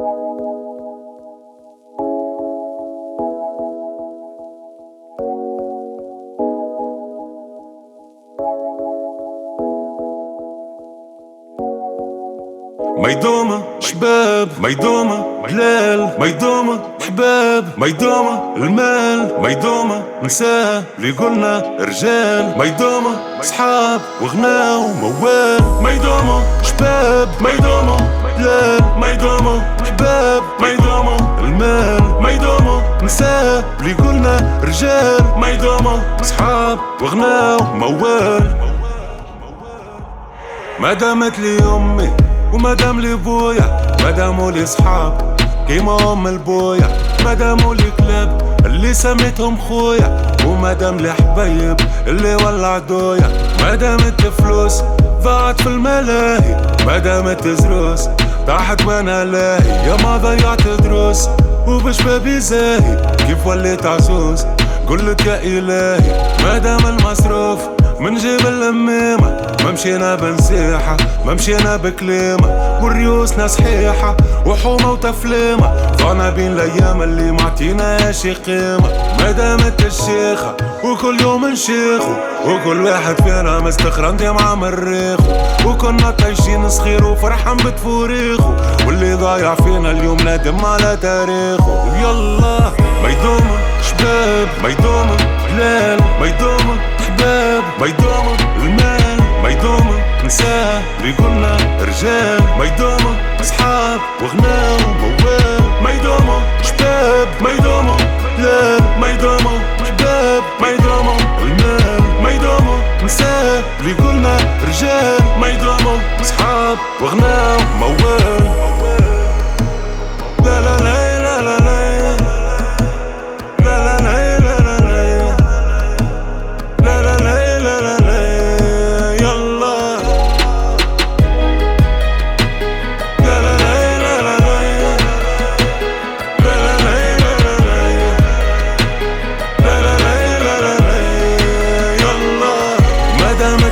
ميدومة شباب. ميدومة بلال. ميدومة حباب ميدومة المال. ميدومة نساء. اللي قلنا رجال. ميدومة صحاب. وغنى وموال. ميدومة شباب. ميدومة نساء اللي قلنا رجال. ميدومة صحاب وغنى وموال ما دامت لي أمي. ومادام لي بويا مادامو لي صحاب كيما أم البويا مادامو لي كلاب اللي سميتهم خويا ومادام لي حبايب اللي ولع دويا. مادامت فلوس ضاعت في الملاهي مادامت زروس طاحت وأنا لاهي يا ما ضيعت دروس وبشبابي زاهي. كيف وليت عزوز قلت يا إلهي. مادام المصروف من جيب ما مشينا بنسيحة ما مشينا بكليمة والريوسنا صحيحة وحومة وتفليمة. ضعنا بين الأيام اللي معطينا شي قيمة. ما دامت الشيخة وكل يوم نشيخو. وكل واحد فينا مستخرم مع مريخو. وكنا طايشين صغير وفرحان بتفوريخو. واللي ضايع فينا اليوم نادم على تاريخو. يلا ميدومة شباب ميدومة بلال. ميدومة حباب ميدومة المال ميدومة نساء اللي قلنا رجال ميدومة أصحاب وغنى وموال ميدومة شباب ميدومة بلال ميدومة حباب ميدومة المال ميدومة نساء. اللي قلنا رجال ميدومة أصحاب وغنى